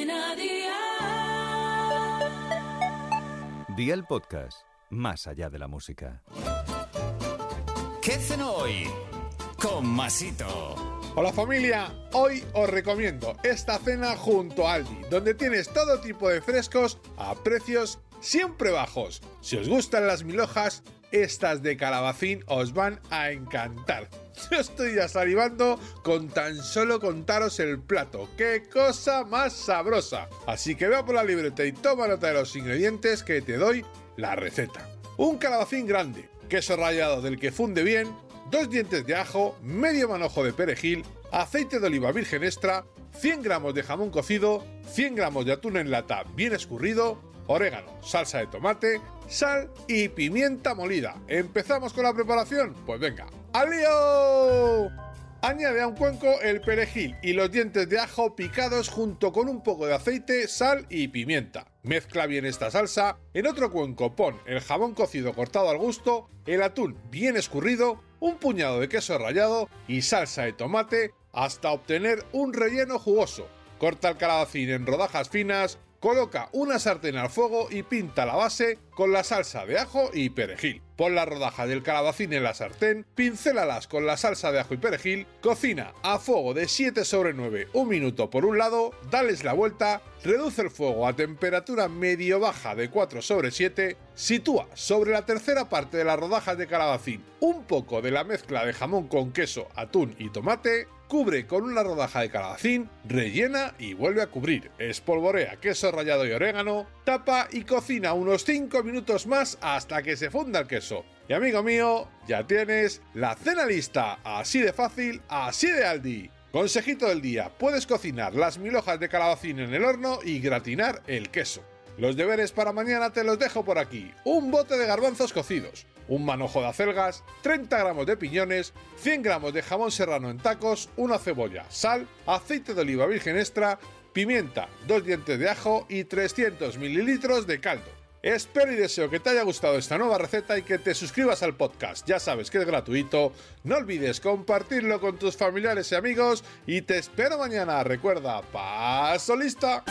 Cadena Dial. Día el podcast, más allá de la música. ¿Qué cenó hoy? Con Masito. Hola familia, hoy os recomiendo esta cena junto a Aldi, donde tienes todo tipo de frescos a precios siempre bajos. Si os gustan las mil hojas, estas de calabacín os van a encantar. Yo estoy ya salivando con tan solo contaros el plato. ¡Qué cosa más sabrosa! Así que vea por la libreta y toma nota de los ingredientes que te doy la receta. Un calabacín grande, queso rallado del que funde bien, dos dientes de ajo, medio manojo de perejil, aceite de oliva virgen extra, 100 gramos de jamón cocido, 100 gramos de atún en lata bien escurrido, orégano, salsa de tomate, sal y pimienta molida. ¿Empezamos con la preparación? Pues venga, ¡al! Añade a un cuenco el perejil y los dientes de ajo picados junto con un poco de aceite, sal y pimienta. Mezcla bien esta salsa. En otro cuenco pon el jamón cocido cortado al gusto, el atún bien escurrido, un puñado de queso rallado y salsa de tomate hasta obtener un relleno jugoso. Corta el calabacín en rodajas finas, Coloca una sartén al fuego y pinta la base con la salsa de ajo y perejil. Pon la rodaja del calabacín en la sartén, pincélalas con la salsa de ajo y perejil, cocina a fuego de 7 sobre 9 un minuto por un lado, dales la vuelta, reduce el fuego a temperatura medio baja de 4 sobre 7, sitúa sobre la tercera parte de las rodajas de calabacín un poco de la mezcla de jamón con queso, atún y tomate, cubre con una rodaja de calabacín, rellena y vuelve a cubrir. Espolvorea queso rallado y orégano, tapa y cocina unos 5 minutos más hasta que se funda el queso. Y amigo mío, ya tienes la cena lista, así de fácil, así de Aldi. Consejito del día, puedes cocinar las mil hojas de calabacín en el horno y gratinar el queso. Los deberes para mañana te los dejo por aquí. Un bote de garbanzos cocidos, un manojo de acelgas, 30 gramos de piñones, 100 gramos de jamón serrano en tacos, una cebolla, sal, aceite de oliva virgen extra, pimienta, dos dientes de ajo y 300 mililitros de caldo. Espero y deseo que te haya gustado esta nueva receta y que te suscribas al podcast. Ya sabes que es gratuito. No olvides compartirlo con tus familiares y amigos y te espero mañana. Recuerda, paso lista.